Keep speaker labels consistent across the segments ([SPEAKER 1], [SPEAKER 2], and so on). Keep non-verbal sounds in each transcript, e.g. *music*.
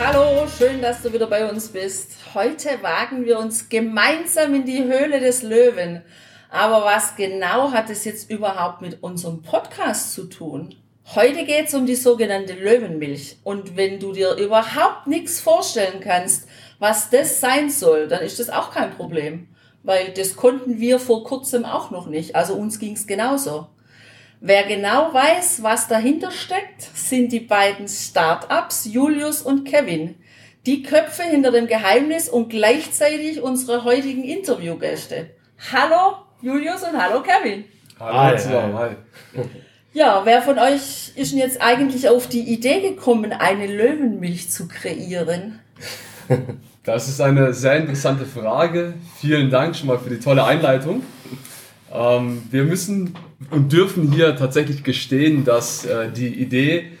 [SPEAKER 1] Hallo, schön, dass du wieder bei uns bist. Heute wagen wir uns gemeinsam in die Höhle des Löwen. Aber was genau hat es jetzt überhaupt mit unserem Podcast zu tun? Heute geht es um die sogenannte Löwenmilch. Und wenn du dir überhaupt nichts vorstellen kannst, was das sein soll, dann ist das auch kein Problem. Weil das konnten wir vor kurzem auch noch nicht. Also uns ging es genauso. Wer genau weiß, was dahinter steckt, sind die beiden Startups Julius und Kevin. Die Köpfe hinter dem Geheimnis und gleichzeitig unsere heutigen Interviewgäste. Hallo Julius und hallo Kevin.
[SPEAKER 2] Hallo zusammen, hi.
[SPEAKER 1] Ja, wer von euch ist denn jetzt eigentlich auf die Idee gekommen, eine Löwenmilch zu kreieren?
[SPEAKER 2] Das ist eine sehr interessante Frage. Vielen Dank schon mal für die tolle Einleitung. Ähm, wir müssen und dürfen hier tatsächlich gestehen, dass äh, die Idee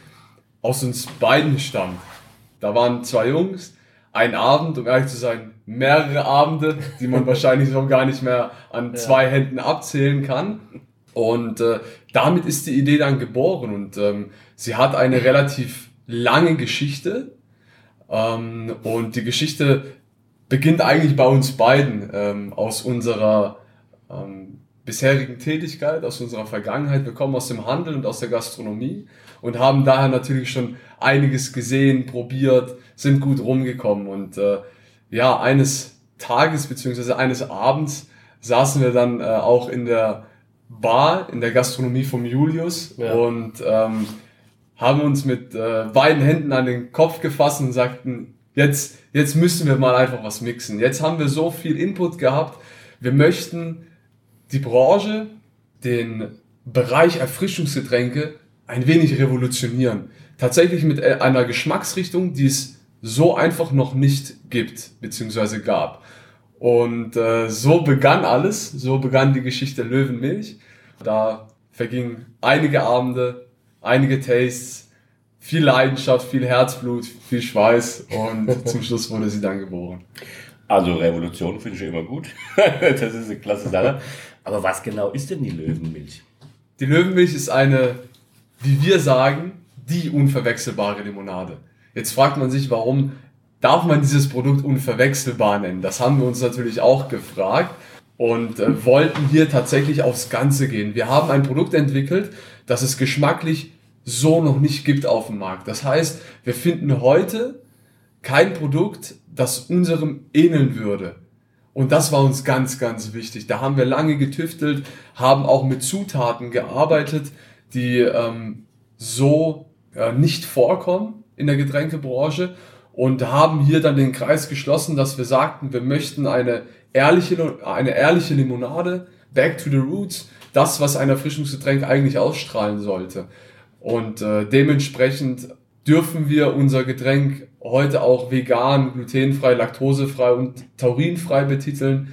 [SPEAKER 2] aus uns beiden stammt. Da waren zwei Jungs, ein Abend, um ehrlich zu sein, mehrere Abende, die man *laughs* wahrscheinlich so gar nicht mehr an zwei Händen abzählen kann. Und äh, damit ist die Idee dann geboren und ähm, sie hat eine relativ lange Geschichte. Ähm, und die Geschichte beginnt eigentlich bei uns beiden ähm, aus unserer ähm, bisherigen Tätigkeit, aus unserer Vergangenheit. Wir kommen aus dem Handel und aus der Gastronomie und haben daher natürlich schon einiges gesehen, probiert, sind gut rumgekommen. Und äh, ja, eines Tages beziehungsweise eines Abends saßen wir dann äh, auch in der Bar, in der Gastronomie vom Julius
[SPEAKER 3] Ja.
[SPEAKER 2] und ähm, haben uns mit äh, beiden Händen an den Kopf gefasst und sagten, jetzt, jetzt müssen wir mal einfach was mixen. Jetzt haben wir so viel Input gehabt. Wir möchten die Branche, den Bereich Erfrischungsgetränke ein wenig revolutionieren. Tatsächlich mit äh, einer Geschmacksrichtung, die es so einfach noch nicht gibt, beziehungsweise gab. Und äh, so begann alles, so begann die Geschichte Löwenmilch. Da vergingen einige Abende, einige Tastes, viel Leidenschaft, viel Herzblut, viel Schweiß und *laughs* zum Schluss wurde sie dann geboren.
[SPEAKER 4] Also Revolution finde ich immer gut. *laughs* das ist eine klasse Sache. Aber was genau ist denn die Löwenmilch?
[SPEAKER 2] Die Löwenmilch ist eine, wie wir sagen, die unverwechselbare Limonade. Jetzt fragt man sich, warum darf man dieses Produkt unverwechselbar nennen? Das haben wir uns natürlich auch gefragt und äh, wollten hier tatsächlich aufs Ganze gehen. Wir haben ein Produkt entwickelt, das es geschmacklich so noch nicht gibt auf dem Markt. Das heißt, wir finden heute kein Produkt, das unserem ähneln würde. Und das war uns ganz, ganz wichtig. Da haben wir lange getüftelt, haben auch mit Zutaten gearbeitet, die ähm, so äh, nicht vorkommen in der Getränkebranche und haben hier dann den Kreis geschlossen, dass wir sagten, wir möchten eine ehrliche, eine ehrliche Limonade, back to the roots, das, was ein Erfrischungsgetränk eigentlich ausstrahlen sollte. Und äh, dementsprechend dürfen wir unser Getränk heute auch vegan, glutenfrei, laktosefrei und taurinfrei betiteln,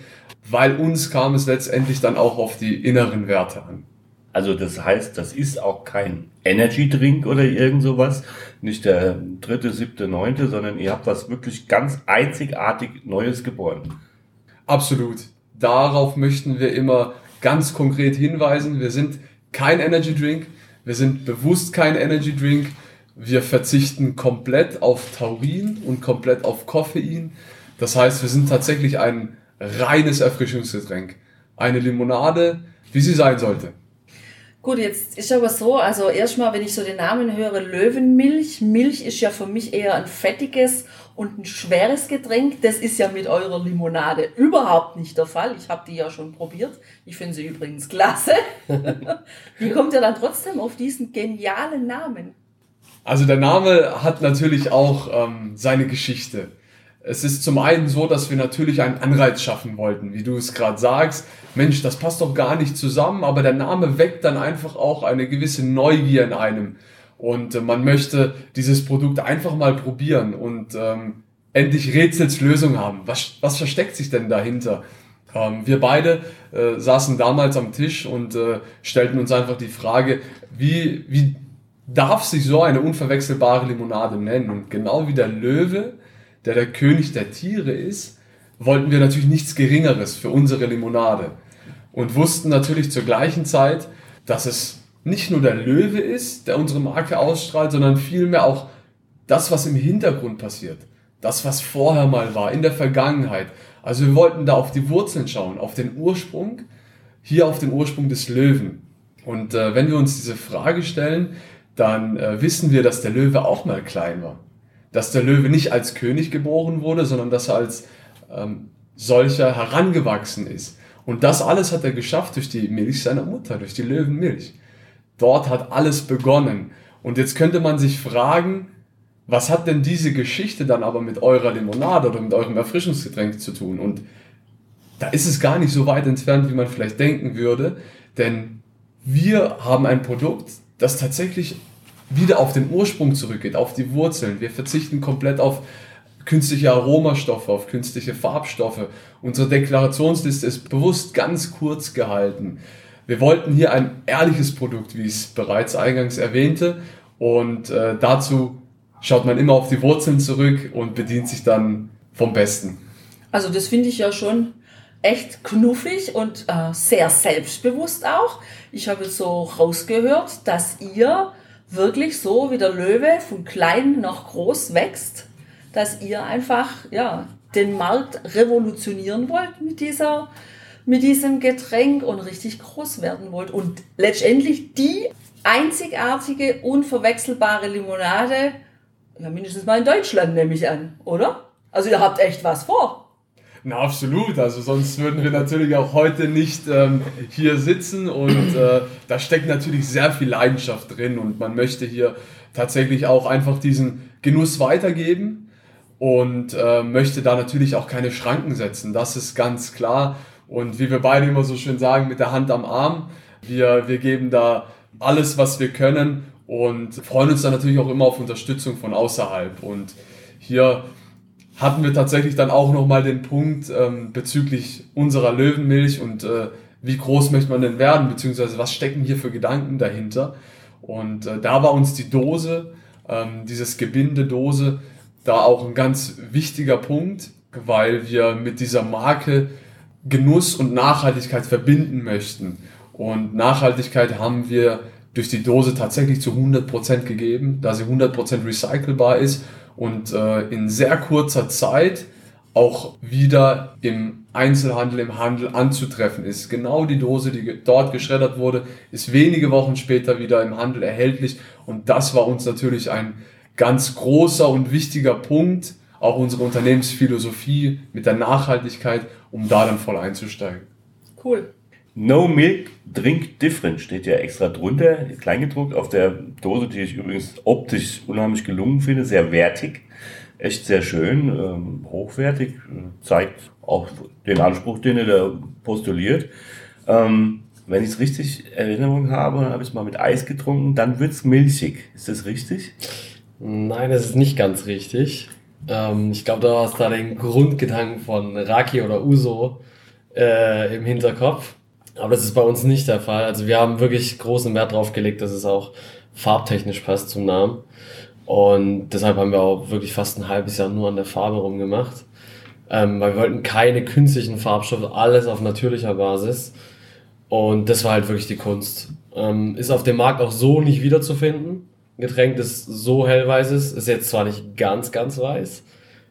[SPEAKER 2] weil uns kam es letztendlich dann auch auf die inneren Werte an.
[SPEAKER 4] Also das heißt, das ist auch kein Energy Drink oder irgend sowas, nicht der dritte, siebte, neunte, sondern ihr habt was wirklich ganz einzigartig Neues geboren.
[SPEAKER 2] Absolut. Darauf möchten wir immer ganz konkret hinweisen. Wir sind kein Energy Drink. Wir sind bewusst kein Energy Drink. Wir verzichten komplett auf Taurin und komplett auf Koffein. Das heißt, wir sind tatsächlich ein reines Erfrischungsgetränk. Eine Limonade, wie sie sein sollte.
[SPEAKER 1] Gut, jetzt ist aber so, also erstmal, wenn ich so den Namen höre, Löwenmilch. Milch ist ja für mich eher ein fettiges und ein schweres Getränk. Das ist ja mit eurer Limonade überhaupt nicht der Fall. Ich habe die ja schon probiert. Ich finde sie übrigens klasse. *laughs* Wie kommt ihr dann trotzdem auf diesen genialen Namen?
[SPEAKER 2] Also der Name hat natürlich auch ähm, seine Geschichte. Es ist zum einen so, dass wir natürlich einen Anreiz schaffen wollten, wie du es gerade sagst. Mensch, das passt doch gar nicht zusammen, aber der Name weckt dann einfach auch eine gewisse Neugier in einem. Und äh, man möchte dieses Produkt einfach mal probieren. Und ähm, endlich Rätsels Lösung haben. Was, was versteckt sich denn dahinter? Ähm, wir beide äh, saßen damals am Tisch und äh, stellten uns einfach die Frage, wie, wie darf sich so eine unverwechselbare Limonade nennen? Und genau wie der Löwe, der der König der Tiere ist, wollten wir natürlich nichts Geringeres für unsere Limonade. Und wussten natürlich zur gleichen Zeit, dass es nicht nur der Löwe ist, der unsere Marke ausstrahlt, sondern vielmehr auch das, was im Hintergrund passiert. Das, was vorher mal war, in der Vergangenheit. Also wir wollten da auf die Wurzeln schauen, auf den Ursprung, hier auf den Ursprung des Löwen. Und äh, wenn wir uns diese Frage stellen, dann äh, wissen wir, dass der Löwe auch mal klein war. Dass der Löwe nicht als König geboren wurde, sondern dass er als ähm, solcher herangewachsen ist. Und das alles hat er geschafft durch die Milch seiner Mutter, durch die Löwenmilch. Dort hat alles begonnen. Und jetzt könnte man sich fragen, was hat denn diese Geschichte dann aber mit eurer Limonade oder mit eurem Erfrischungsgetränk zu tun? Und da ist es gar nicht so weit entfernt, wie man vielleicht denken würde, denn wir haben ein Produkt, das tatsächlich wieder auf den Ursprung zurückgeht, auf die Wurzeln. Wir verzichten komplett auf künstliche Aromastoffe, auf künstliche Farbstoffe. Unsere Deklarationsliste ist bewusst ganz kurz gehalten. Wir wollten hier ein ehrliches Produkt, wie ich es bereits eingangs erwähnte. Und äh, dazu schaut man immer auf die Wurzeln zurück und bedient sich dann vom Besten.
[SPEAKER 1] Also das finde ich ja schon echt knuffig und äh, sehr selbstbewusst auch. Ich habe so rausgehört, dass ihr wirklich so wie der Löwe von klein nach groß wächst, dass ihr einfach ja den Markt revolutionieren wollt mit dieser mit diesem Getränk und richtig groß werden wollt und letztendlich die einzigartige unverwechselbare Limonade ja mindestens mal in Deutschland nehme ich an, oder? Also ihr habt echt was vor.
[SPEAKER 2] Na, absolut. Also sonst würden wir natürlich auch heute nicht ähm, hier sitzen und äh, da steckt natürlich sehr viel Leidenschaft drin und man möchte hier tatsächlich auch einfach diesen Genuss weitergeben und äh, möchte da natürlich auch keine Schranken setzen. Das ist ganz klar. Und wie wir beide immer so schön sagen, mit der Hand am Arm, wir, wir geben da alles, was wir können und freuen uns dann natürlich auch immer auf Unterstützung von außerhalb. Und hier hatten wir tatsächlich dann auch nochmal den Punkt ähm, bezüglich unserer Löwenmilch und äh, wie groß möchte man denn werden, beziehungsweise was stecken hier für Gedanken dahinter. Und äh, da war uns die Dose, ähm, dieses Gebindedose, da auch ein ganz wichtiger Punkt, weil wir mit dieser Marke Genuss und Nachhaltigkeit verbinden möchten. Und Nachhaltigkeit haben wir durch die Dose tatsächlich zu 100% gegeben, da sie 100% recycelbar ist und äh, in sehr kurzer Zeit auch wieder im Einzelhandel, im Handel anzutreffen ist. Genau die Dose, die dort geschreddert wurde, ist wenige Wochen später wieder im Handel erhältlich und das war uns natürlich ein ganz großer und wichtiger Punkt, auch unsere Unternehmensphilosophie mit der Nachhaltigkeit, um da dann voll einzusteigen.
[SPEAKER 1] Cool.
[SPEAKER 4] No Milk Drink Different steht ja extra drunter, kleingedruckt auf der Dose, die ich übrigens optisch unheimlich gelungen finde, sehr wertig, echt sehr schön, ähm, hochwertig, zeigt auch den Anspruch, den er da postuliert. Ähm, wenn ich es richtig Erinnerung habe, habe ich es mal mit Eis getrunken, dann wird es milchig. Ist das richtig?
[SPEAKER 3] Nein, das ist nicht ganz richtig. Ähm, ich glaube, du hast da den Grundgedanken von Raki oder Uso äh, im Hinterkopf. Aber das ist bei uns nicht der Fall. Also wir haben wirklich großen Wert drauf gelegt, dass es auch farbtechnisch passt zum Namen. Und deshalb haben wir auch wirklich fast ein halbes Jahr nur an der Farbe rumgemacht. Ähm, weil wir wollten keine künstlichen Farbstoffe, alles auf natürlicher Basis. Und das war halt wirklich die Kunst. Ähm, ist auf dem Markt auch so nicht wiederzufinden. Getränk, das so hellweiß ist, ist jetzt zwar nicht ganz, ganz weiß,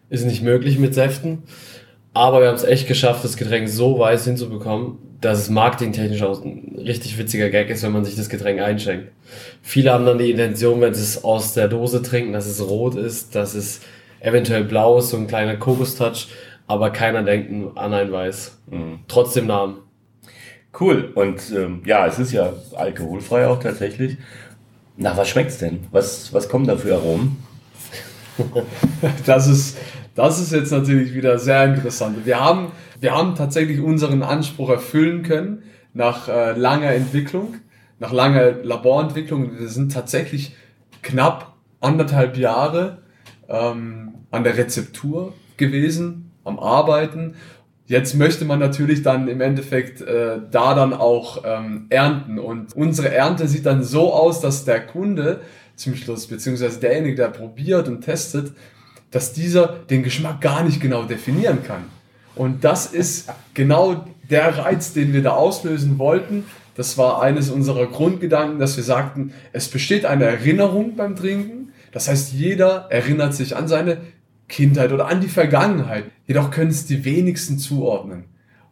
[SPEAKER 3] ist nicht möglich mit Säften, aber wir haben es echt geschafft, das Getränk so weiß hinzubekommen, dass es marketingtechnisch auch ein richtig witziger Gag ist, wenn man sich das Getränk einschenkt. Viele haben dann die Intention, wenn sie es aus der Dose trinken, dass es rot ist, dass es eventuell blau ist, so ein kleiner Kokostouch, aber keiner denkt an ein Weiß. Mhm. Trotzdem Namen.
[SPEAKER 4] Cool. Und ähm, ja, es ist ja alkoholfrei auch tatsächlich. Na, was schmeckt's denn? Was, was kommen da für Aromen? *laughs*
[SPEAKER 2] das ist, das ist jetzt natürlich wieder sehr interessant. Wir haben wir haben tatsächlich unseren Anspruch erfüllen können nach äh, langer Entwicklung, nach langer Laborentwicklung. Wir sind tatsächlich knapp anderthalb Jahre ähm, an der Rezeptur gewesen, am Arbeiten. Jetzt möchte man natürlich dann im Endeffekt äh, da dann auch ähm, ernten. Und unsere Ernte sieht dann so aus, dass der Kunde zum Schluss, beziehungsweise derjenige, der probiert und testet, dass dieser den Geschmack gar nicht genau definieren kann. Und das ist genau der Reiz, den wir da auslösen wollten. Das war eines unserer Grundgedanken, dass wir sagten, es besteht eine Erinnerung beim Trinken. Das heißt, jeder erinnert sich an seine Kindheit oder an die Vergangenheit. Jedoch können es die wenigsten zuordnen.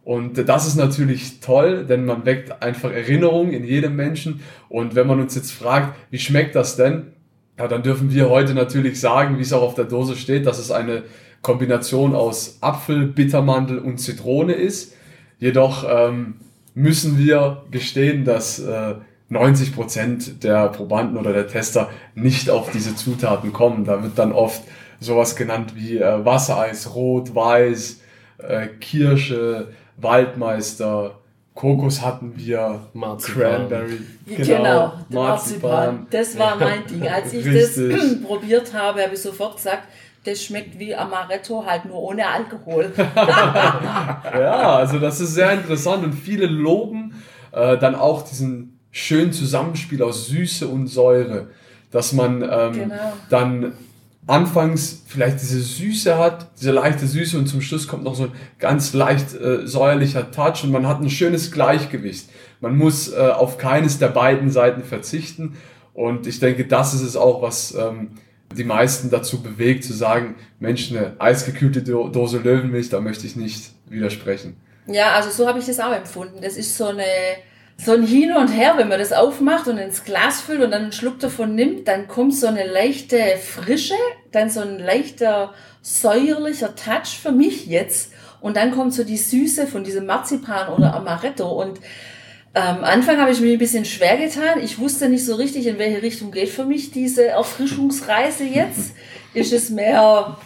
[SPEAKER 2] Und das ist natürlich toll, denn man weckt einfach Erinnerungen in jedem Menschen. Und wenn man uns jetzt fragt, wie schmeckt das denn? Ja, dann dürfen wir heute natürlich sagen, wie es auch auf der Dose steht, dass es eine Kombination aus Apfel, Bittermandel und Zitrone ist. Jedoch ähm, müssen wir gestehen, dass äh, 90 Prozent der Probanden oder der Tester nicht auf diese Zutaten kommen. Da wird dann oft sowas genannt wie äh, Wassereis, Rot, Weiß, äh, Kirsche, Waldmeister, Kokos hatten wir,
[SPEAKER 3] Marzipan.
[SPEAKER 2] Cranberry.
[SPEAKER 1] Genau, genau Marzipan. Das war mein Ding. Als ich *laughs* Richtig. das *clears throat* probiert habe, habe ich sofort gesagt, das schmeckt wie Amaretto, halt nur ohne Alkohol. *laughs* *laughs*
[SPEAKER 2] ja, also das ist sehr interessant und viele loben äh, dann auch diesen schönen Zusammenspiel aus Süße und Säure, dass man ähm, genau. dann anfangs vielleicht diese Süße hat, diese leichte Süße und zum Schluss kommt noch so ein ganz leicht äh, säuerlicher Touch und man hat ein schönes Gleichgewicht. Man muss äh, auf keines der beiden Seiten verzichten und ich denke, das ist es auch, was ähm, die meisten dazu bewegt, zu sagen, Mensch, eine eisgekühlte Dose Löwenmilch, da möchte ich nicht widersprechen.
[SPEAKER 1] Ja, also so habe ich das auch empfunden. Das ist so eine so ein Hin und Her, wenn man das aufmacht und ins Glas füllt und dann einen Schluck davon nimmt, dann kommt so eine leichte Frische, dann so ein leichter säuerlicher Touch für mich jetzt und dann kommt so die Süße von diesem Marzipan oder Amaretto und am Anfang habe ich mir ein bisschen schwer getan. Ich wusste nicht so richtig, in welche Richtung geht für mich diese Erfrischungsreise jetzt. Ist es mehr,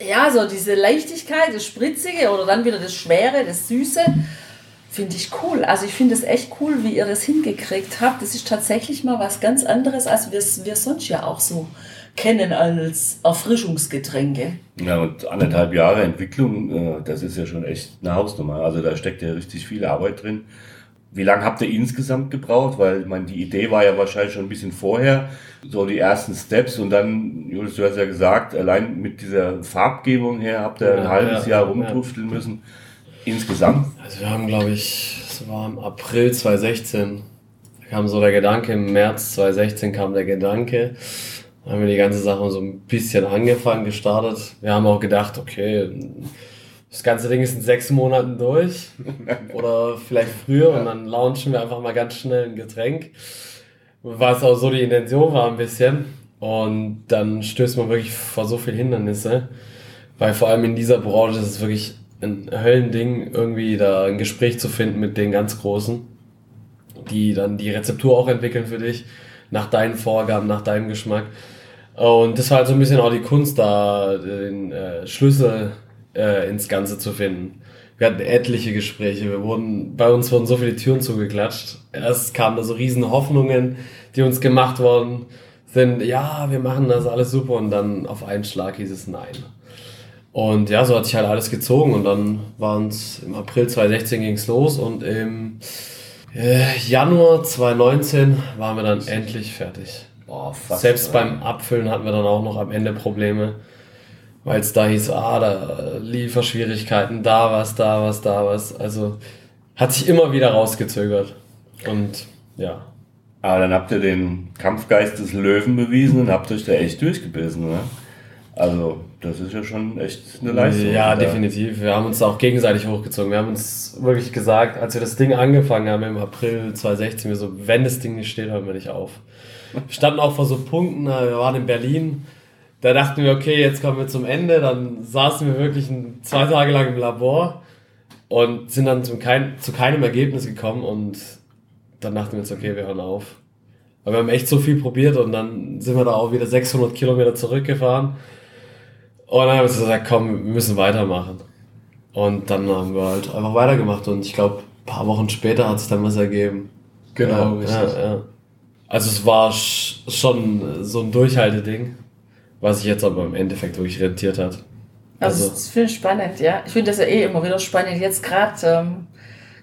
[SPEAKER 1] ja, so diese Leichtigkeit, das Spritzige oder dann wieder das Schwere, das Süße? Finde ich cool. Also ich finde es echt cool, wie ihr das hingekriegt habt. Das ist tatsächlich mal was ganz anderes, als wir es wir sonst ja auch so kennen als Erfrischungsgetränke.
[SPEAKER 4] Ja, und anderthalb Jahre Entwicklung, äh, das ist ja schon echt eine Hausnummer. Also da steckt ja richtig viel Arbeit drin. Wie lange habt ihr insgesamt gebraucht? Weil meine, die Idee war ja wahrscheinlich schon ein bisschen vorher, so die ersten Steps und dann, Julius, du hast ja gesagt, allein mit dieser Farbgebung her habt ihr ein ja, halbes ja, Jahr rumtufteln ja. müssen. Insgesamt?
[SPEAKER 3] Also wir haben, glaube ich, es war im April 2016, da kam so der Gedanke, im März 2016 kam der Gedanke, da haben wir die ganze Sache so ein bisschen angefangen, gestartet. Wir haben auch gedacht, okay, das ganze Ding ist in sechs Monaten durch *laughs* oder vielleicht früher und dann launchen wir einfach mal ganz schnell ein Getränk. Was auch so die Intention war ein bisschen. Und dann stößt man wirklich vor so viele Hindernisse. Weil vor allem in dieser Branche ist es wirklich ein Höllending, irgendwie da ein Gespräch zu finden mit den ganz Großen, die dann die Rezeptur auch entwickeln für dich, nach deinen Vorgaben, nach deinem Geschmack. Und das war halt so ein bisschen auch die Kunst, da den äh, Schlüssel äh, ins Ganze zu finden. Wir hatten etliche Gespräche, wir wurden, bei uns wurden so viele Türen zugeklatscht. Erst kamen da so riesen Hoffnungen, die uns gemacht worden sind, ja, wir machen das alles super und dann auf einen Schlag hieß es nein. Und ja, so hat sich halt alles gezogen und dann waren es im April 2016 ging es los und im äh, Januar 2019 waren wir dann endlich fertig. Boah, fast, Selbst beim Abfüllen hatten wir dann auch noch am Ende Probleme, weil es da hieß, ah, da Lieferschwierigkeiten, da was, da was, da was. Also hat sich immer wieder rausgezögert. Und ja.
[SPEAKER 4] Aber dann habt ihr den Kampfgeist des Löwen bewiesen und habt euch da echt durchgebissen, ne? Also, das ist ja schon echt eine Leistung.
[SPEAKER 3] Ja, oder? definitiv. Wir haben uns auch gegenseitig hochgezogen. Wir haben uns wirklich gesagt, als wir das Ding angefangen haben im April 2016, wir so, wenn das Ding nicht steht, hören wir nicht auf. Wir standen auch vor so Punkten, wir waren in Berlin, da dachten wir, okay, jetzt kommen wir zum Ende. Dann saßen wir wirklich zwei Tage lang im Labor und sind dann zum kein, zu keinem Ergebnis gekommen und dann dachten wir uns, okay, wir hören auf. Aber wir haben echt so viel probiert und dann sind wir da auch wieder 600 Kilometer zurückgefahren und dann haben wir gesagt, komm, wir müssen weitermachen. Und dann haben wir halt einfach weitergemacht und ich glaube, ein paar Wochen später hat sich dann was ergeben.
[SPEAKER 2] Genau,
[SPEAKER 3] ja, ja, ja. Also es war schon so ein Durchhalteding, was sich jetzt aber im Endeffekt wirklich rentiert hat.
[SPEAKER 1] Also, also das finde ich spannend, ja. Ich finde das ja eh immer wieder spannend. Jetzt gerade ähm,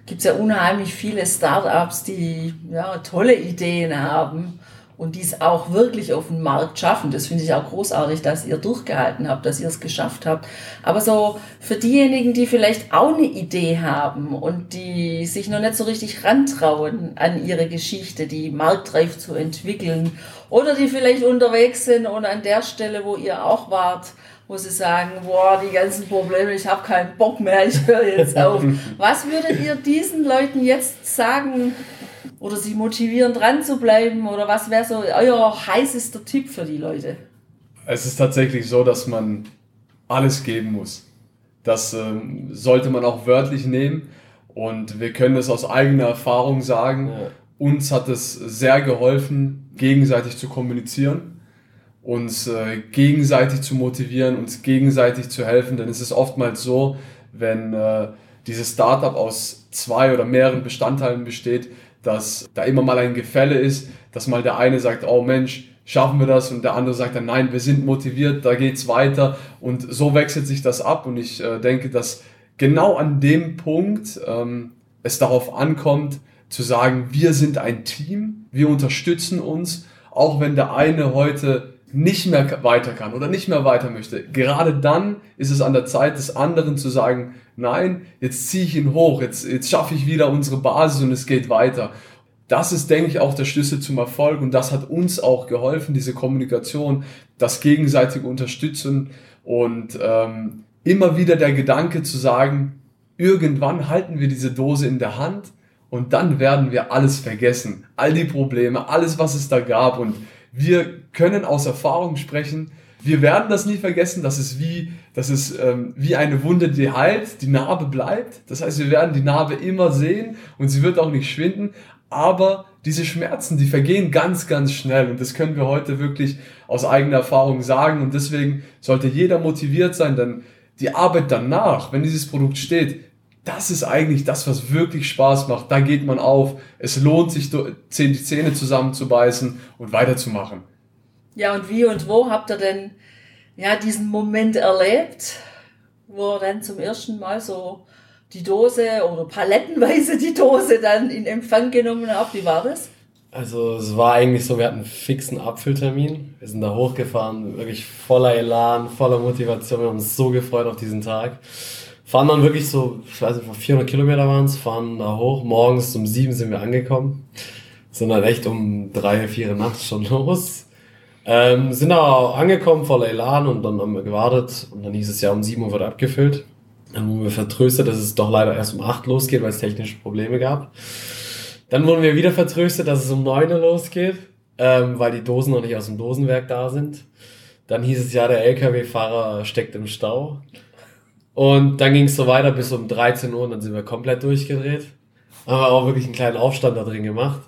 [SPEAKER 1] gibt es ja unheimlich viele Startups, die ja, tolle Ideen haben und dies auch wirklich auf den Markt schaffen. Das finde ich auch großartig, dass ihr durchgehalten habt, dass ihr es geschafft habt. Aber so für diejenigen, die vielleicht auch eine Idee haben und die sich noch nicht so richtig rantrauen an ihre Geschichte, die marktreif zu entwickeln oder die vielleicht unterwegs sind und an der Stelle, wo ihr auch wart, wo sie sagen, boah, die ganzen Probleme, ich habe keinen Bock mehr, ich höre jetzt auf. *laughs* Was würdet ihr diesen Leuten jetzt sagen, oder sie motivieren, dran zu bleiben? Oder was wäre so euer heißester Tipp für die Leute?
[SPEAKER 2] Es ist tatsächlich so, dass man alles geben muss. Das ähm, sollte man auch wörtlich nehmen. Und wir können es aus eigener Erfahrung sagen. Ja. Uns hat es sehr geholfen, gegenseitig zu kommunizieren, uns äh, gegenseitig zu motivieren, uns gegenseitig zu helfen. Denn es ist oftmals so, wenn äh, dieses Startup aus zwei oder mehreren Bestandteilen besteht, dass da immer mal ein Gefälle ist, dass mal der eine sagt, oh Mensch, schaffen wir das? Und der andere sagt dann, nein, wir sind motiviert, da geht's weiter. Und so wechselt sich das ab. Und ich äh, denke, dass genau an dem Punkt ähm, es darauf ankommt, zu sagen, wir sind ein Team, wir unterstützen uns, auch wenn der eine heute nicht mehr weiter kann oder nicht mehr weiter möchte. Gerade dann ist es an der Zeit des anderen zu sagen, nein, jetzt ziehe ich ihn hoch, jetzt, jetzt schaffe ich wieder unsere Basis und es geht weiter. Das ist, denke ich, auch der Schlüssel zum Erfolg und das hat uns auch geholfen, diese Kommunikation, das gegenseitige Unterstützen und ähm, immer wieder der Gedanke zu sagen, irgendwann halten wir diese Dose in der Hand und dann werden wir alles vergessen. All die Probleme, alles, was es da gab und wir können aus Erfahrung sprechen. Wir werden das nie vergessen. Das ist wie, das ist ähm, wie eine Wunde, die heilt, die Narbe bleibt. Das heißt, wir werden die Narbe immer sehen und sie wird auch nicht schwinden. Aber diese Schmerzen, die vergehen ganz, ganz schnell. Und das können wir heute wirklich aus eigener Erfahrung sagen. Und deswegen sollte jeder motiviert sein, denn die Arbeit danach, wenn dieses Produkt steht, das ist eigentlich das, was wirklich Spaß macht. Da geht man auf. Es lohnt sich, die Zähne zusammenzubeißen und weiterzumachen.
[SPEAKER 1] Ja, und wie und wo habt ihr denn ja, diesen Moment erlebt, wo ihr dann zum ersten Mal so die Dose oder palettenweise die Dose dann in Empfang genommen habt? Wie war das?
[SPEAKER 3] Also es war eigentlich so, wir hatten einen fixen Abfülltermin. Wir sind da hochgefahren, wirklich voller Elan, voller Motivation. Wir haben uns so gefreut auf diesen Tag fahren dann wirklich so, ich weiß nicht, 400 Kilometer waren es, fahren da hoch. Morgens um sieben sind wir angekommen. Sind dann echt um drei, vier nachts schon *laughs* los. Ähm, sind da angekommen voller Elan und dann haben wir gewartet und dann hieß es ja um sieben Uhr wird abgefüllt. Dann wurden wir vertröstet, dass es doch leider erst um acht losgeht, weil es technische Probleme gab. Dann wurden wir wieder vertröstet, dass es um neun Uhr losgeht, ähm, weil die Dosen noch nicht aus dem Dosenwerk da sind. Dann hieß es ja, der LKW-Fahrer steckt im Stau. Und dann ging es so weiter bis um 13 Uhr und dann sind wir komplett durchgedreht. Haben wir auch wirklich einen kleinen Aufstand da drin gemacht,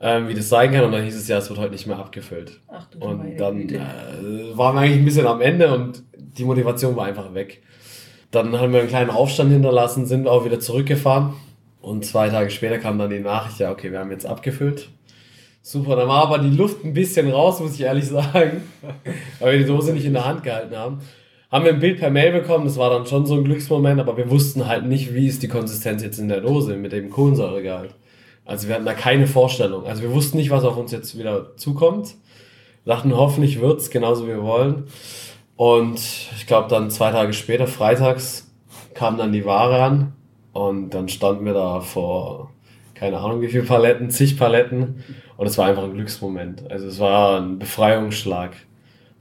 [SPEAKER 3] ähm, wie das sein kann. Und dann hieß es ja, es wird heute nicht mehr abgefüllt. Ach, du und dann äh, waren wir eigentlich ein bisschen am Ende und die Motivation war einfach weg. Dann haben wir einen kleinen Aufstand hinterlassen, sind auch wieder zurückgefahren. Und zwei Tage später kam dann die Nachricht, ja, okay, wir haben jetzt abgefüllt. Super, dann war aber die Luft ein bisschen raus, muss ich ehrlich *laughs* sagen, weil wir die Dose nicht in der Hand gehalten haben haben wir ein Bild per Mail bekommen, das war dann schon so ein Glücksmoment, aber wir wussten halt nicht, wie ist die Konsistenz jetzt in der Dose mit dem Kohlensäuregehalt. Also wir hatten da keine Vorstellung. Also wir wussten nicht, was auf uns jetzt wieder zukommt. Dachten, hoffentlich wird's genauso wie wir wollen. Und ich glaube dann zwei Tage später, freitags, kam dann die Ware an und dann standen wir da vor keine Ahnung wie viele Paletten, zig Paletten und es war einfach ein Glücksmoment. Also es war ein Befreiungsschlag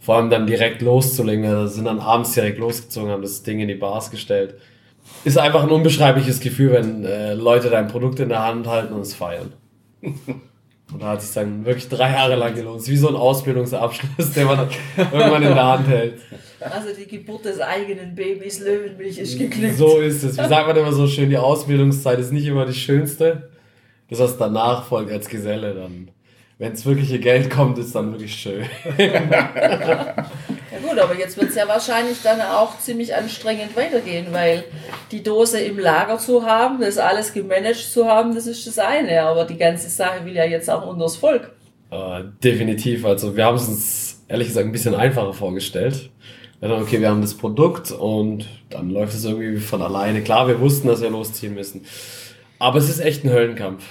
[SPEAKER 3] vor allem dann direkt loszulegen. Wir sind dann abends direkt losgezogen, haben das Ding in die Bars gestellt. Ist einfach ein unbeschreibliches Gefühl, wenn äh, Leute dein Produkt in der Hand halten und es feiern. *laughs* Und da hat es dann wirklich drei Jahre lang gelohnt. Es ist wie so ein Ausbildungsabschluss, den man irgendwann in der Hand hält.
[SPEAKER 1] Also die Geburt des eigenen Babys Löwenmilch ist geglückt.
[SPEAKER 3] So ist es. Wie sagt man immer so schön, die Ausbildungszeit ist nicht immer die schönste. Das, was danach folgt als Geselle, dann wenn es wirkliche Geld kommt, ist dann wirklich schön.
[SPEAKER 1] ja gut, aber jetzt wird es ja wahrscheinlich dann auch ziemlich anstrengend weitergehen, weil die Dose im Lager zu haben, das alles gemanagt zu haben, das ist das eine. Aber die ganze Sache will ja jetzt auch unters Volk.
[SPEAKER 3] Uh, definitiv. Also wir haben es uns ehrlich gesagt ein bisschen einfacher vorgestellt. Wir dachten, okay, wir haben das Produkt und dann läuft es irgendwie von alleine. Klar, wir wussten, dass wir losziehen müssen. Aber es ist echt ein Höllenkampf.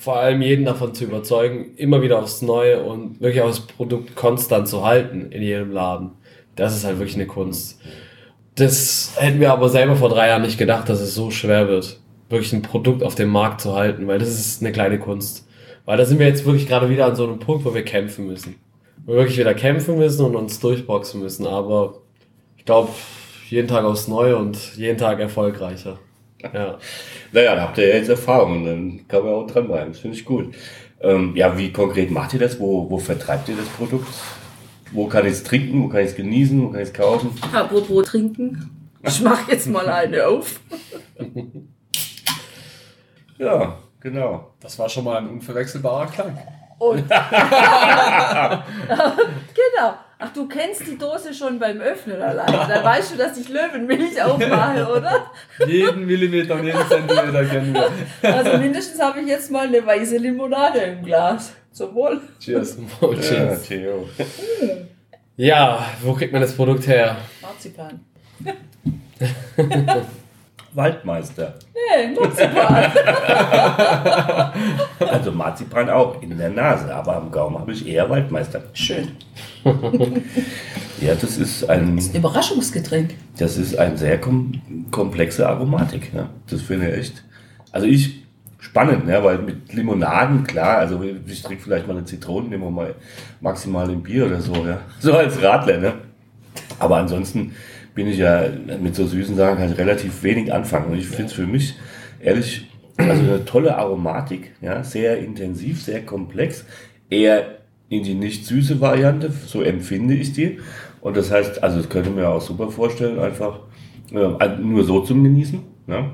[SPEAKER 3] Vor allem jeden davon zu überzeugen, immer wieder aufs Neue und wirklich auch das Produkt konstant zu halten in jedem Laden. Das ist halt wirklich eine Kunst. Das hätten wir aber selber vor drei Jahren nicht gedacht, dass es so schwer wird, wirklich ein Produkt auf dem Markt zu halten, weil das ist eine kleine Kunst. Weil da sind wir jetzt wirklich gerade wieder an so einem Punkt, wo wir kämpfen müssen. Wo wir wirklich wieder kämpfen müssen und uns durchboxen müssen. Aber ich glaube, jeden Tag aufs Neue und jeden Tag erfolgreicher. Ja.
[SPEAKER 4] Naja, da habt ihr ja jetzt Erfahrung und dann kann man auch dranbleiben. Das finde ich gut. Ähm, ja, wie konkret macht ihr das? Wo, wo vertreibt ihr das Produkt? Wo kann ich es trinken? Wo kann ich es genießen? Wo kann ich es kaufen?
[SPEAKER 1] Apropos trinken. Ich mache jetzt mal eine auf.
[SPEAKER 4] Ja, genau.
[SPEAKER 2] Das war schon mal ein unverwechselbarer Klang.
[SPEAKER 1] Und *laughs* genau. Ach, du kennst die Dose schon beim Öffnen allein. Da weißt du, dass ich Löwenmilch aufmache, oder?
[SPEAKER 2] Jeden Millimeter und jeden Zentimeter kennen wir.
[SPEAKER 1] Also mindestens habe ich jetzt mal eine weiße Limonade im Glas. Zum Wohl.
[SPEAKER 2] Cheers.
[SPEAKER 3] Oh,
[SPEAKER 4] Ja,
[SPEAKER 3] cheers.
[SPEAKER 4] Theo.
[SPEAKER 3] Ja, wo kriegt man das Produkt her?
[SPEAKER 1] Marzipan. *laughs*
[SPEAKER 4] Waldmeister.
[SPEAKER 1] Nee, Marzipan. *laughs*
[SPEAKER 4] Also Marzipan auch in der Nase, aber am Gaumen habe ich eher Waldmeister.
[SPEAKER 1] Schön. *laughs*
[SPEAKER 4] Ja, das ist ein,
[SPEAKER 1] Überraschungsgetränk.
[SPEAKER 4] das ist ein sehr kom komplexe Aromatik. Ja. Das finde ich echt. Also ich spannend, ne? weil mit Limonaden, klar, also ich trinke vielleicht mal eine Zitronen, nehmen wir mal maximal ein Bier oder so, ja. So als Radler, ne? Aber ansonsten bin ich ja mit so süßen Sachen halt relativ wenig anfangen. Und ich finde es für mich, ehrlich, also eine tolle Aromatik, ja, sehr intensiv, sehr komplex, eher in die nicht süße Variante, so empfinde ich die. Und das heißt, also das könnte mir auch super vorstellen, einfach äh, nur so zum Genießen, ne?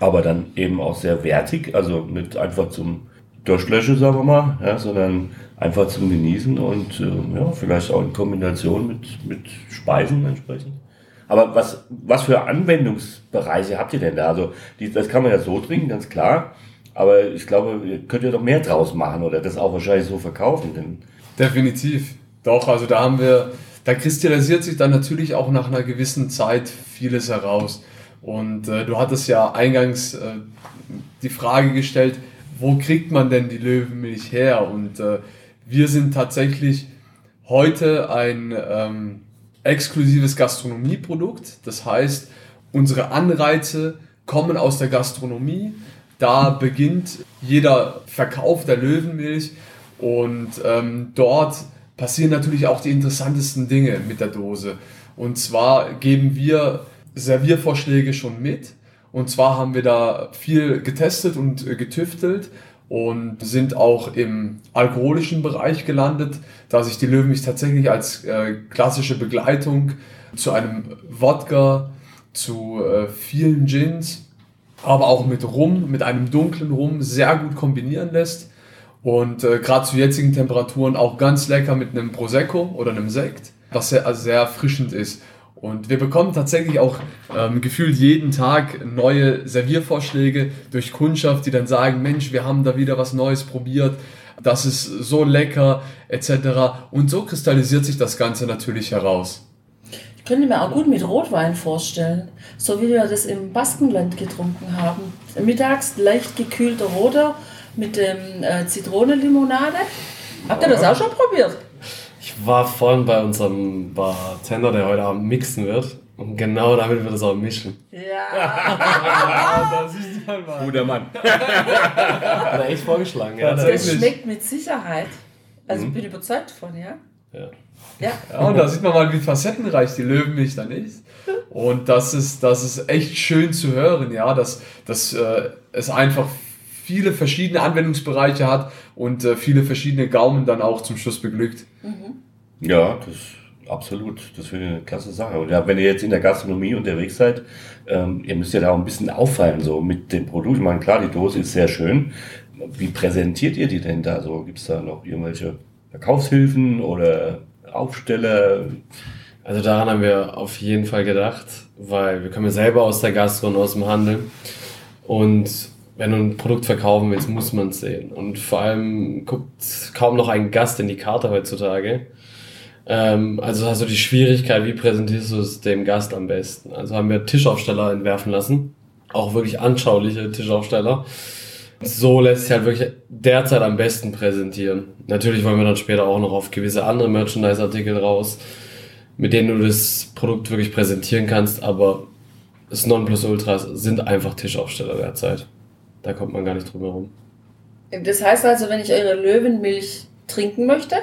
[SPEAKER 4] aber dann eben auch sehr wertig, also nicht einfach zum Durchlöschen, sagen wir mal, ja, sondern einfach zum Genießen und äh, ja, vielleicht auch in Kombination mit, mit Speisen entsprechend. Aber was, was für Anwendungsbereiche habt ihr denn da? Also, die, das kann man ja so trinken, ganz klar. Aber ich glaube, ihr könnt ja doch mehr draus machen oder das auch wahrscheinlich so verkaufen. Denn
[SPEAKER 2] Definitiv. Doch, also da haben wir, da kristallisiert sich dann natürlich auch nach einer gewissen Zeit vieles heraus. Und äh, du hattest ja eingangs äh, die Frage gestellt, wo kriegt man denn die Löwenmilch her? Und äh, wir sind tatsächlich heute ein ähm, exklusives Gastronomieprodukt. Das heißt, unsere Anreize kommen aus der Gastronomie. Da beginnt jeder Verkauf der Löwenmilch und ähm, dort passieren natürlich auch die interessantesten Dinge mit der Dose. Und zwar geben wir Serviervorschläge schon mit. Und zwar haben wir da viel getestet und äh, getüftelt und sind auch im alkoholischen Bereich gelandet, da sich die Löwenmilch tatsächlich als äh, klassische Begleitung zu einem Wodka, zu äh, vielen Gins, aber auch mit Rum, mit einem dunklen Rum sehr gut kombinieren lässt. Und äh, gerade zu jetzigen Temperaturen auch ganz lecker mit einem Prosecco oder einem Sekt, was sehr, sehr erfrischend ist. Und wir bekommen tatsächlich auch ähm, gefühlt jeden Tag neue Serviervorschläge durch Kundschaft, die dann sagen, Mensch, wir haben da wieder was Neues probiert, das ist so lecker, etc. Und so kristallisiert sich das Ganze natürlich heraus.
[SPEAKER 1] Ich könnte mir auch gut mit Rotwein vorstellen. So wie wir das im Baskenland getrunken haben. Mittags leicht gekühlter Roter mit dem äh, Zitronenlimonade. Habt ihr das auch schon probiert?
[SPEAKER 3] Ich war vorhin bei unserem Bartender, der heute Abend mixen wird. Und genau damit wird es auch mischen.
[SPEAKER 1] Ja. *laughs*
[SPEAKER 2] das ist mal was.
[SPEAKER 4] guter Mann. *laughs*
[SPEAKER 3] Hat er echt vorgeschlagen, ja.
[SPEAKER 1] Das schmeckt mit Sicherheit. Also ich bin überzeugt von, ja.
[SPEAKER 3] ja.
[SPEAKER 1] Ja.
[SPEAKER 2] Ja, und da sieht man mal, wie facettenreich die Löwenmilch dann ist. Und das ist, das ist echt schön zu hören, ja, dass, dass äh, es einfach viele verschiedene Anwendungsbereiche hat und äh, viele verschiedene Gaumen dann auch zum Schluss beglückt.
[SPEAKER 4] Ja, das absolut. Das finde ich eine klasse Sache. Und ja, wenn ihr jetzt in der Gastronomie unterwegs seid, ähm, ihr müsst ja da auch ein bisschen auffallen, so mit dem Produkt. Ich meine, klar, die Dose ist sehr schön. Wie präsentiert ihr die denn da so? Gibt es da noch irgendwelche Verkaufshilfen oder Aufsteller?
[SPEAKER 3] Also daran haben wir auf jeden Fall gedacht, weil wir kommen ja selber aus der Gastro und aus dem Handel. Und wenn du ein Produkt verkaufen willst, muss man es sehen. Und vor allem guckt kaum noch ein Gast in die Karte heutzutage. Ähm, also hast du die Schwierigkeit, wie präsentierst du es dem Gast am besten? Also haben wir Tischaufsteller entwerfen lassen, auch wirklich anschauliche Tischaufsteller. So lässt sich halt wirklich derzeit am besten präsentieren. Natürlich wollen wir dann später auch noch auf gewisse andere Merchandise-Artikel raus, mit denen du das Produkt wirklich präsentieren kannst, aber das Nonplusultra sind einfach Tischaufsteller derzeit. Da kommt man gar nicht drum herum.
[SPEAKER 1] Das heißt also, wenn ich eure Löwenmilch trinken möchte,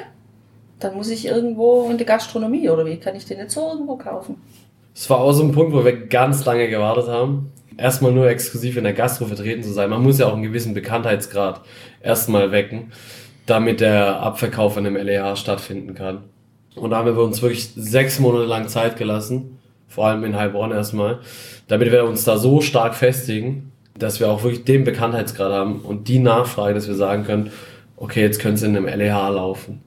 [SPEAKER 1] dann muss ich irgendwo in der Gastronomie oder wie? Kann ich den jetzt so irgendwo kaufen?
[SPEAKER 3] Es war auch so ein Punkt, wo wir ganz lange gewartet haben. Erstmal nur exklusiv in der Gastro vertreten zu sein. Man muss ja auch einen gewissen Bekanntheitsgrad erstmal wecken, damit der Abverkauf an dem LEH stattfinden kann. Und da haben wir uns wirklich sechs Monate lang Zeit gelassen, vor allem in Heilbronn erstmal, damit wir uns da so stark festigen, dass wir auch wirklich den Bekanntheitsgrad haben und die Nachfrage, dass wir sagen können, okay, jetzt können sie in einem LEH laufen.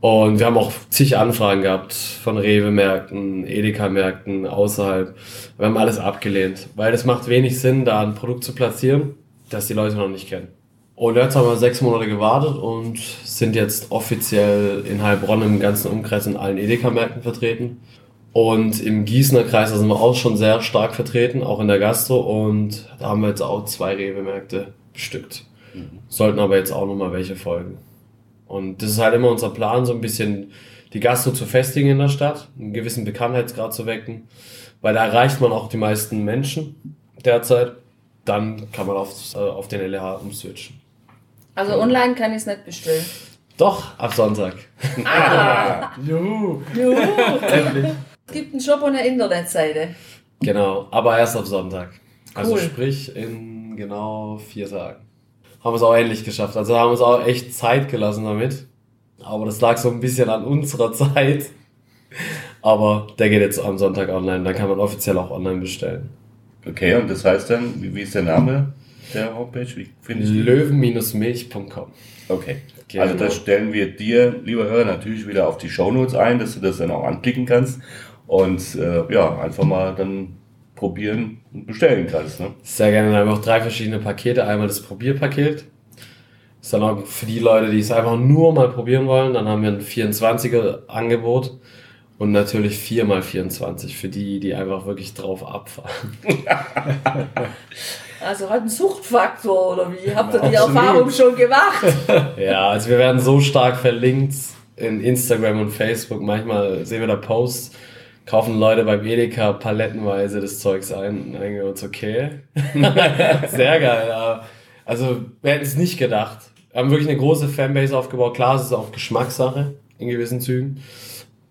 [SPEAKER 3] Und wir haben auch zig Anfragen gehabt von Rewe-Märkten, Edeka-Märkten, außerhalb. Wir haben alles abgelehnt, weil es macht wenig Sinn, da ein Produkt zu platzieren, das die Leute noch nicht kennen. Und jetzt haben wir sechs Monate gewartet und sind jetzt offiziell in Heilbronn im ganzen Umkreis in allen Edeka-Märkten vertreten. Und im Gießener Kreis, da sind wir auch schon sehr stark vertreten, auch in der Gastro. Und da haben wir jetzt auch zwei Rewe-Märkte bestückt. Sollten aber jetzt auch nochmal welche folgen. Und das ist halt immer unser Plan, so ein bisschen die Gastro zu festigen in der Stadt, einen gewissen Bekanntheitsgrad zu wecken, weil da erreicht man auch die meisten Menschen derzeit. Dann kann man auf, äh, auf den LH umswitchen.
[SPEAKER 1] Also online kann ich es nicht bestellen.
[SPEAKER 3] Doch, ab Sonntag.
[SPEAKER 1] Ah, *laughs*
[SPEAKER 2] Juhu.
[SPEAKER 1] juhu.
[SPEAKER 3] Endlich.
[SPEAKER 1] Es gibt einen Shop und eine Internetseite.
[SPEAKER 3] Genau, aber erst ab Sonntag. Also
[SPEAKER 1] Cool.
[SPEAKER 3] sprich in genau vier Tagen. Haben wir es auch endlich geschafft. Also haben wir uns auch echt Zeit gelassen damit. Aber das lag so ein bisschen an unserer *laughs* Zeit. Aber der geht jetzt am Sonntag online. Dann kann man offiziell auch online bestellen.
[SPEAKER 4] Okay, und das heißt dann, wie, wie ist der Name der Homepage?
[SPEAKER 3] Löwen-milch.com.
[SPEAKER 4] Okay.
[SPEAKER 3] Genau.
[SPEAKER 4] Also das stellen wir dir, lieber Hörer, natürlich wieder auf die Shownotes ein, dass du das dann auch anklicken kannst und äh, ja, einfach mal dann probieren und bestellen kannst. Ne?
[SPEAKER 3] Sehr gerne. Dann haben wir auch drei verschiedene Pakete. Einmal das Probierpaket. Ist dann auch für die Leute, die es einfach nur mal probieren wollen. Dann haben wir ein 24er Angebot. Und natürlich 4x24 für die, die einfach wirklich drauf abfahren. *laughs*
[SPEAKER 1] Also hat einen Suchtfaktor oder wie? Habt ihr die
[SPEAKER 2] Absolut.
[SPEAKER 1] Erfahrung schon gemacht? *laughs*
[SPEAKER 3] Ja, also wir werden so stark verlinkt in Instagram und Facebook. Manchmal sehen wir da Posts, kaufen Leute beim Edeka palettenweise das Zeugs ein. Und denken wir uns, okay. *laughs* Sehr geil. Also wir hätten es nicht gedacht. Wir haben wirklich eine große Fanbase aufgebaut. Klar, es ist auch Geschmackssache in gewissen Zügen.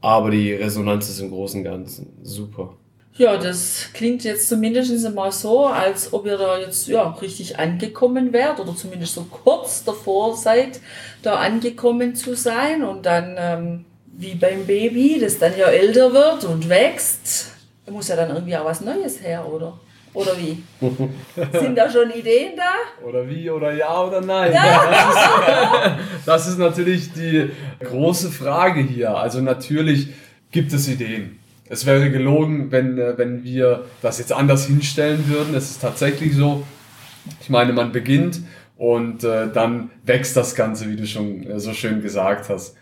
[SPEAKER 3] Aber die Resonanz ist im Großen und Ganzen super.
[SPEAKER 1] Ja, das klingt jetzt zumindest einmal so, als ob ihr da jetzt ja, richtig angekommen wärt oder zumindest so kurz davor seid, da angekommen zu sein und dann ähm, wie beim Baby, das dann ja älter wird und wächst, da muss ja dann irgendwie auch was Neues her, oder? Oder wie? *laughs* Sind da schon Ideen da?
[SPEAKER 2] Oder wie, oder ja oder nein. *laughs* Das ist natürlich die große Frage hier. Also natürlich gibt es Ideen. Es wäre gelogen, wenn, äh, wenn wir das jetzt anders hinstellen würden. Es ist tatsächlich so. Ich meine, man beginnt und äh, dann wächst das Ganze, wie du schon äh, so schön gesagt hast.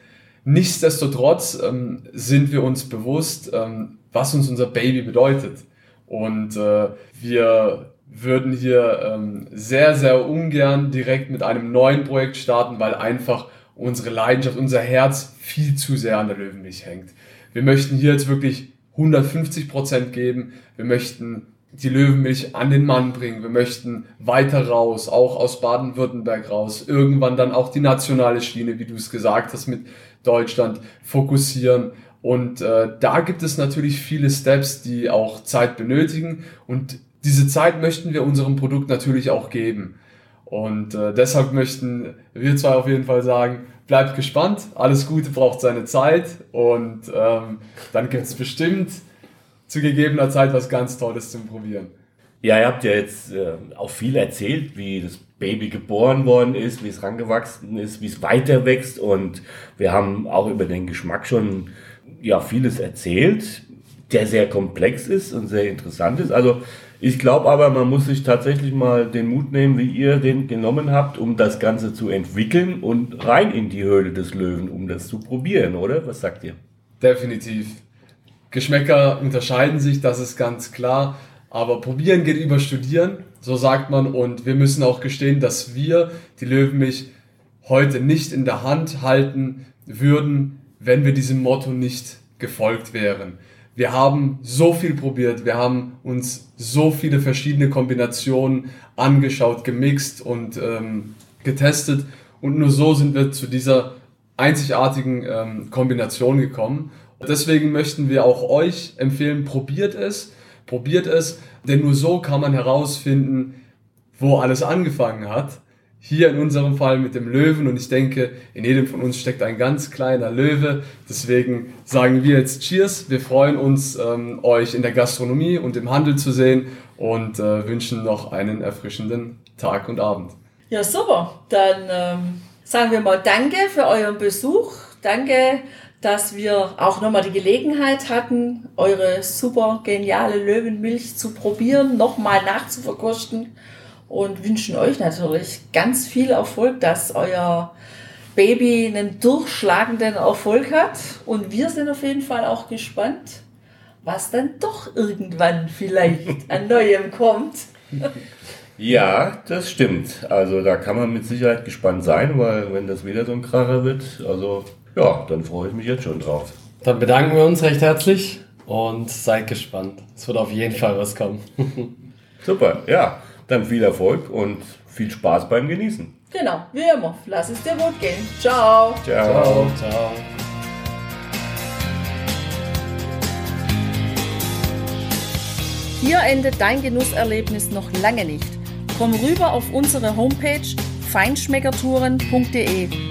[SPEAKER 2] Nichtsdestotrotz ähm, sind wir uns bewusst, ähm, was uns unser Baby bedeutet. Und äh, wir würden hier ähm, sehr, sehr ungern direkt mit einem neuen Projekt starten, weil einfach unsere Leidenschaft, unser Herz viel zu sehr an der Löwenmilch hängt. Wir möchten hier jetzt wirklich 150 Prozent geben. Wir möchten die Löwenmilch an den Mann bringen. Wir möchten weiter raus, auch aus Baden-Württemberg raus. Irgendwann dann auch die nationale Schiene, wie du es gesagt hast, mit Deutschland fokussieren. Und äh, da gibt es natürlich viele Steps, die auch Zeit benötigen. Und diese Zeit möchten wir unserem Produkt natürlich auch geben. Und äh, deshalb möchten wir zwei auf jeden Fall sagen, bleibt gespannt, alles Gute braucht seine Zeit und ähm, dann gibt es bestimmt zu gegebener Zeit was ganz Tolles zum Probieren.
[SPEAKER 4] Ja, ihr habt ja jetzt äh, auch viel erzählt, wie das Baby geboren worden ist, wie es rangewachsen ist, wie es weiter wächst und wir haben auch über den Geschmack schon ja vieles erzählt, der sehr komplex ist und sehr interessant ist. Also ich glaube aber, man muss sich tatsächlich mal den Mut nehmen, wie ihr den genommen habt, um das Ganze zu entwickeln und rein in die Höhle des Löwen, um das zu probieren, oder? Was sagt ihr?
[SPEAKER 2] Definitiv. Geschmäcker unterscheiden sich, das ist ganz klar. Aber probieren geht über studieren, so sagt man. Und wir müssen auch gestehen, dass wir die Löwenmilch heute nicht in der Hand halten würden, wenn wir diesem Motto nicht gefolgt wären. Wir haben so viel probiert, wir haben uns so viele verschiedene Kombinationen angeschaut, gemixt und ähm, getestet und nur so sind wir zu dieser einzigartigen ähm, Kombination gekommen. Deswegen möchten wir auch euch empfehlen, probiert es, probiert es, denn nur so kann man herausfinden, wo alles angefangen hat. Hier in unserem Fall mit dem Löwen und ich denke, in jedem von uns steckt ein ganz kleiner Löwe. Deswegen sagen wir jetzt Cheers. Wir freuen uns, ähm, euch in der Gastronomie und im Handel zu sehen und äh, wünschen noch einen erfrischenden Tag und Abend.
[SPEAKER 1] Ja, super. Dann ähm, sagen wir mal Danke für euren Besuch. Danke, dass wir auch nochmal die Gelegenheit hatten, eure super geniale Löwenmilch zu probieren, nochmal nachzuverkosten und wünschen euch natürlich ganz viel Erfolg, dass euer Baby einen durchschlagenden Erfolg hat. Und wir sind auf jeden Fall auch gespannt, was dann doch irgendwann vielleicht an Neuem kommt.
[SPEAKER 4] Ja, das stimmt. Also da kann man mit Sicherheit gespannt sein, weil wenn das wieder so ein Kracher wird, also ja, dann freue ich mich jetzt schon drauf.
[SPEAKER 3] Dann bedanken wir uns recht herzlich und seid gespannt. Es wird auf jeden Fall was kommen. *laughs*
[SPEAKER 4] Super, ja. Dann viel Erfolg und viel Spaß beim Genießen.
[SPEAKER 1] Genau, wie immer. Lass es dir gut gehen. Ciao.
[SPEAKER 4] Ciao.
[SPEAKER 3] Ciao, ciao.
[SPEAKER 1] Hier endet dein Genusserlebnis noch lange nicht. Komm rüber auf unsere Homepage feinschmeckertouren.de